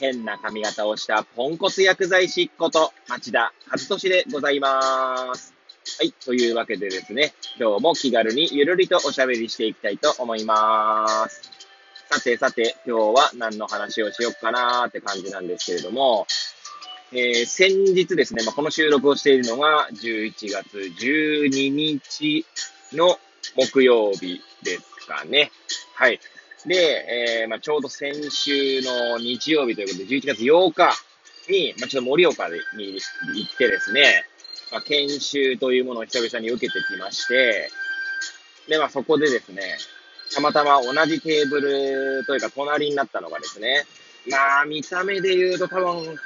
変な髪型をしたポンコツ薬剤師こと町田和俊でございます。はい。というわけでですね、今日も気軽にゆるりとおしゃべりしていきたいと思います。さてさて、今日は何の話をしよっかなーって感じなんですけれども、えー、先日ですね、まあ、この収録をしているのが11月12日の木曜日ですかね。はい。で、えー、まあ、ちょうど先週の日曜日ということで、11月8日に、まあ、ちょっと盛岡に行ってですね、まあ、研修というものを久々に受けてきまして、で、まあ、そこでですね、たまたま同じテーブルというか隣になったのがですね、まあ、見た目で言うと多分、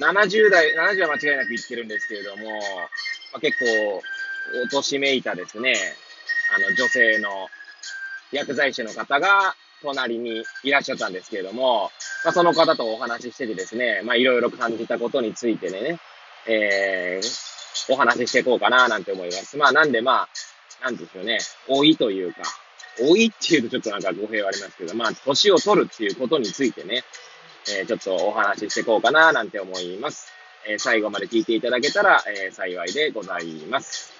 70代、70は間違いなく言ってるんですけれども、まあ、結構、おとしめいたですね、あの、女性の薬剤師の方が隣にいらっしゃったんですけれども、まあ、その方とお話ししててですね、まあ、いろいろ感じたことについてね、えー、お話ししていこうかななんて思います。まあ、なんでまあ、なんでしょうね、老いというか、老いっていうとちょっとなんか語弊はありますけど、まあ、年を取るっていうことについてね、えー、ちょっとお話ししていこうかななんて思います。えー、最後まで聞いていただけたら、えー、幸いでございます。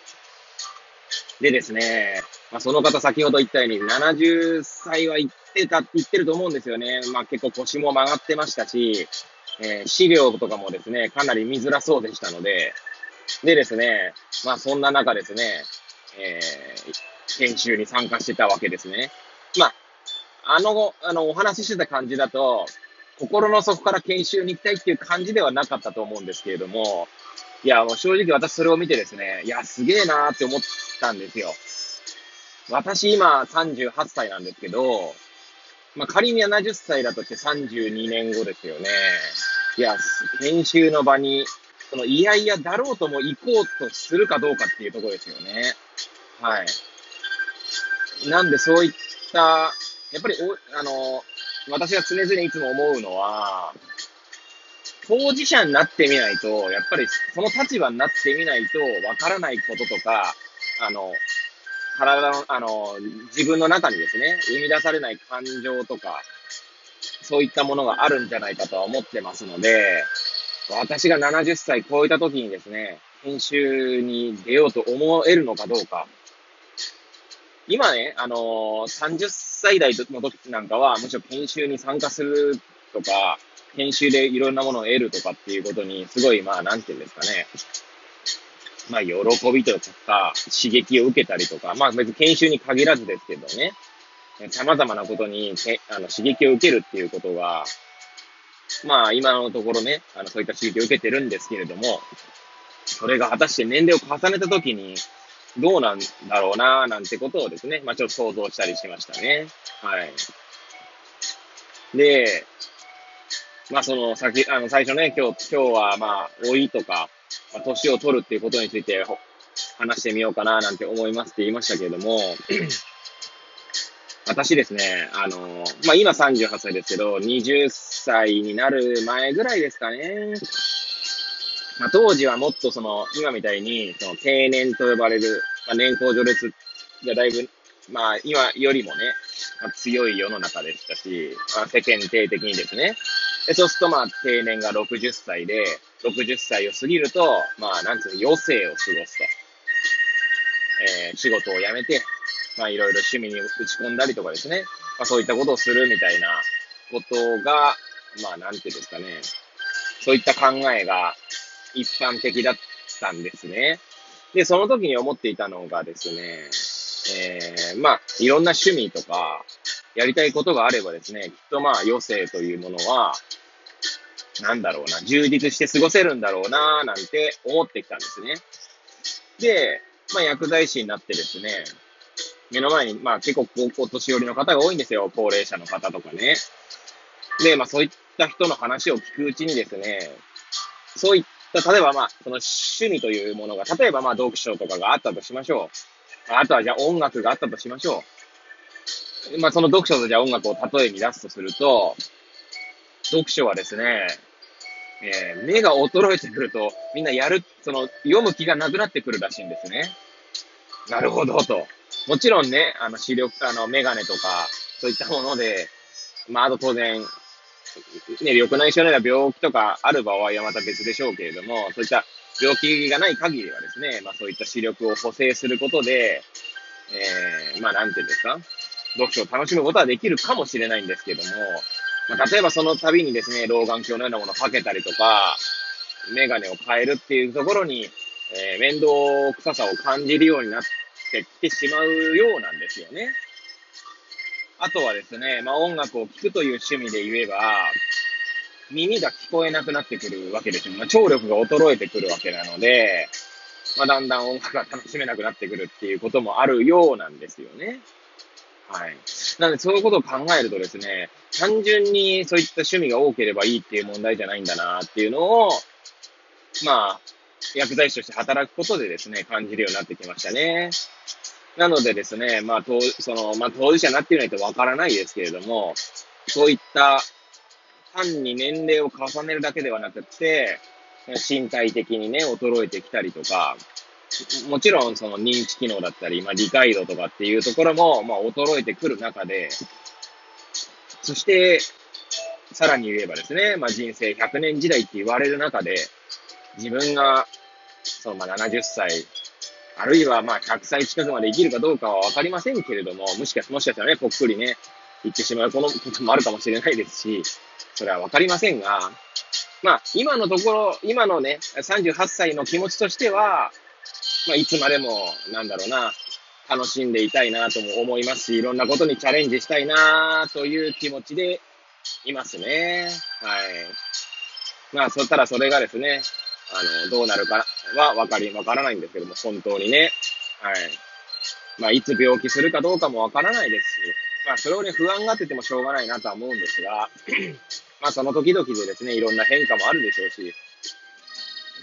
でですね、まあ、その方先ほど言ったように70歳は言ってたって、言ってると思うんですよね。まあ結構腰も曲がってましたし、えー、資料とかもですね、かなり見づらそうでしたので、でですね、まあそんな中ですね、えー、研修に参加してたわけですね。まあ、あの、あの、お話ししてた感じだと、心の底から研修に行きたいっていう感じではなかったと思うんですけれども、いや、もう正直私それを見てですね、いや、すげえなーって思ったんですよ。私今38歳なんですけど、まあ、仮に70歳だとして32年後ですよね。いや、研修の場に、その、いやいやだろうとも行こうとするかどうかっていうところですよね。はい。なんでそういった、やっぱりお、あの、私が常々いつも思うのは、当事者になってみないと、やっぱりその立場になってみないとわからないこととか、あの、体の、あの、自分の中にですね、生み出されない感情とか、そういったものがあるんじゃないかとは思ってますので、私が70歳超えた時にですね、研修に出ようと思えるのかどうか。今ね、あのー、30歳代の時なんかは、むしろ研修に参加するとか、研修でいろんなものを得るとかっていうことに、すごい、まあ、なんていうんですかね、まあ、喜びとか、刺激を受けたりとか、まあ別に研修に限らずですけどね、様々なことにあの刺激を受けるっていうことが、まあ今のところね、あのそういった刺激を受けてるんですけれども、それが果たして年齢を重ねたときに、どうなんだろうな、なんてことをですね、まあちょっと想像したりしましたね。はい。で、まあその先、あの最初ね、今日、今日はまあ老いとか、まあ、年を取るっていうことについて話してみようかななんて思いますって言いましたけれども、私ですね、あの、まあ、今38歳ですけど、20歳になる前ぐらいですかね。まあ、当時はもっとその、今みたいに、その定年と呼ばれる、まあ、年功序列がだいぶ、まあ、今よりもね、まあ、強い世の中でしたし、まあ、世間体的にですね。でそうするとまあ、定年が60歳で、60歳を過ぎると、まあ、なんつうの、余生を過ごすと。えー、仕事を辞めて、まあ、いろいろ趣味に打ち込んだりとかですね。まあ、そういったことをするみたいなことが、まあ、なんていうんですかね。そういった考えが一般的だったんですね。で、その時に思っていたのがですね、えー、まあ、いろんな趣味とか、やりたいことがあればですね、きっとまあ余生というものは、なんだろうな、充実して過ごせるんだろうな、なんて思ってきたんですね。で、まあ、薬剤師になってですね、目の前に、まあ、結構お年寄りの方が多いんですよ。高齢者の方とかね。で、まあ、そういった人の話を聞くうちにですね、そういった例えばまあ、その趣味というものが、例えばまあ読書とかがあったとしましょう。あとはじゃあ音楽があったとしましょう。まあその読書とじゃあ音楽を例えに出すとすると、読書はですね、えー、目が衰えてくると、みんなやる、その、読む気がなくなってくるらしいんですね。なるほど、と。もちろんね、あの、視力、あの、メガネとか、そういったもので、まあ、あと当然、ね、緑内障のような病気とかある場合はまた別でしょうけれども、そういった病気がない限りはですね、まあそういった視力を補正することで、えー、まあなんていうんですか、読書を楽しむことはできるかもしれないんですけども、まあ、例えばその度にですね、老眼鏡のようなものをかけたりとか、メガネを変えるっていうところに、えー、面倒臭さを感じるようになってきてしまうようなんですよね。あとはですね、まあ、音楽を聴くという趣味で言えば、耳が聞こえなくなってくるわけですよ。まあ、聴力が衰えてくるわけなので、まあ、だんだん音楽が楽しめなくなってくるっていうこともあるようなんですよね。はい。なので、そういうことを考えるとですね、単純にそういった趣味が多ければいいっていう問題じゃないんだなっていうのを、まあ、薬剤師として働くことでですね、感じるようになってきましたね。なのでですね、まあ、当その、まあ、当事者になってみないとわからないですけれども、そういった単に年齢を重ねるだけではなくて、身体的にね、衰えてきたりとか、もちろんその認知機能だったり、まあ、理解度とかっていうところも、まあ、衰えてくる中で、そして、さらに言えばですね、まあ、人生100年時代って言われる中で、自分が、そのまあ70歳、あるいはまあ100歳近くまで生きるかどうかはわかりませんけれども、もしかもしかしたらね、ぽっくりね、言ってしまうこともあるかもしれないですし、それはわかりませんが、まあ、今のところ、今のね、38歳の気持ちとしては、まあ、いつまでも、なんだろうな、楽しんでいたいなとも思いますし、いろんなことにチャレンジしたいなという気持ちでいますね。はい。まあ、そしたらそれがですね、あの、どうなるかはわかり、わからないんですけども、本当にね。はい。まあ、いつ病気するかどうかもわからないですし、まあ、それをね、不安がっててもしょうがないなとは思うんですが、まあ、その時々でですね、いろんな変化もあるでしょうし、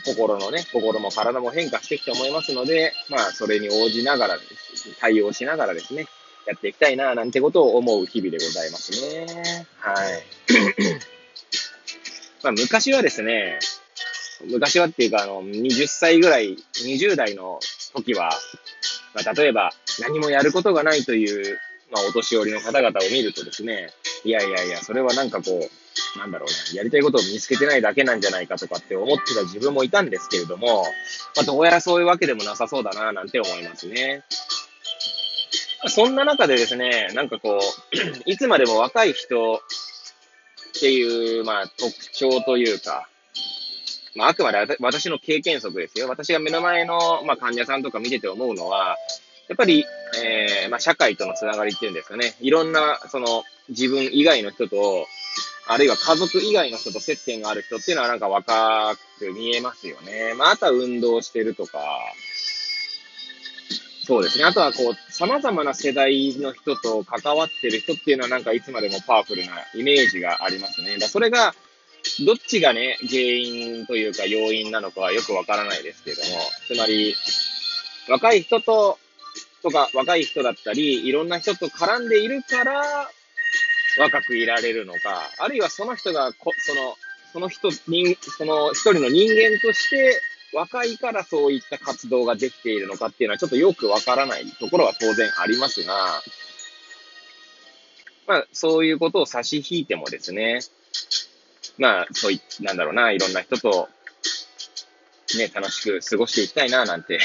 心のね、心も体も変化していくと思いますので、まあ、それに応じながら、対応しながらですね、やっていきたいな、なんてことを思う日々でございますね。はい。まあ、昔はですね、昔はっていうか、あの、20歳ぐらい、20代の時は、まあ、例えば、何もやることがないという、まあ、お年寄りの方々を見るとですね、いやいやいや、それはなんかこう、なんだろうな、やりたいことを見つけてないだけなんじゃないかとかって思ってた自分もいたんですけれども、まあ、どうやらそういうわけでもなさそうだな、なんて思いますね。そんな中でですね、なんかこう、いつまでも若い人っていう、まあ、特徴というか、まあ、あくまで私の経験則ですよ。私が目の前の、まあ、患者さんとか見てて思うのは、やっぱり、えー、まあ、社会とのつながりっていうんですかね。いろんな、その、自分以外の人と、あるいは家族以外の人と接点がある人っていうのはなんか若く見えますよね。まあ、あとは運動してるとか、そうですね。あとはこう、様々な世代の人と関わってる人っていうのはなんかいつまでもパワフルなイメージがありますね。だそれが、どっちがね、原因というか要因なのかはよくわからないですけども、つまり、若い人と、とか若い人だったり、いろんな人と絡んでいるから、若くいられるのか、あるいはその人がこ、その、その人、人、その一人の人間として、若いからそういった活動ができているのかっていうのはちょっとよくわからないところは当然ありますが、まあ、そういうことを差し引いてもですね、まあ、そうい、なんだろうな、いろんな人と、ね、楽しく過ごしていきたいな、なんて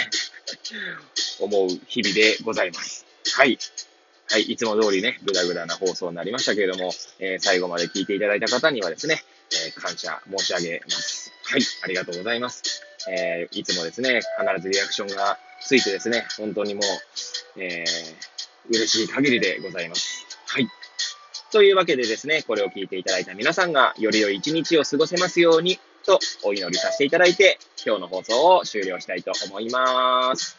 思う日々でございます。はい。はい、いつも通りね、ぐだぐだな放送になりましたけれども、えー、最後まで聞いていただいた方にはですね、えー、感謝申し上げます。はい、ありがとうございます。えー、いつもですね、必ずリアクションがついてですね、本当にもう、えー、嬉しい限りでございます。はい。というわけでですね、これを聞いていただいた皆さんが、より良い一日を過ごせますように、とお祈りさせていただいて、今日の放送を終了したいと思います。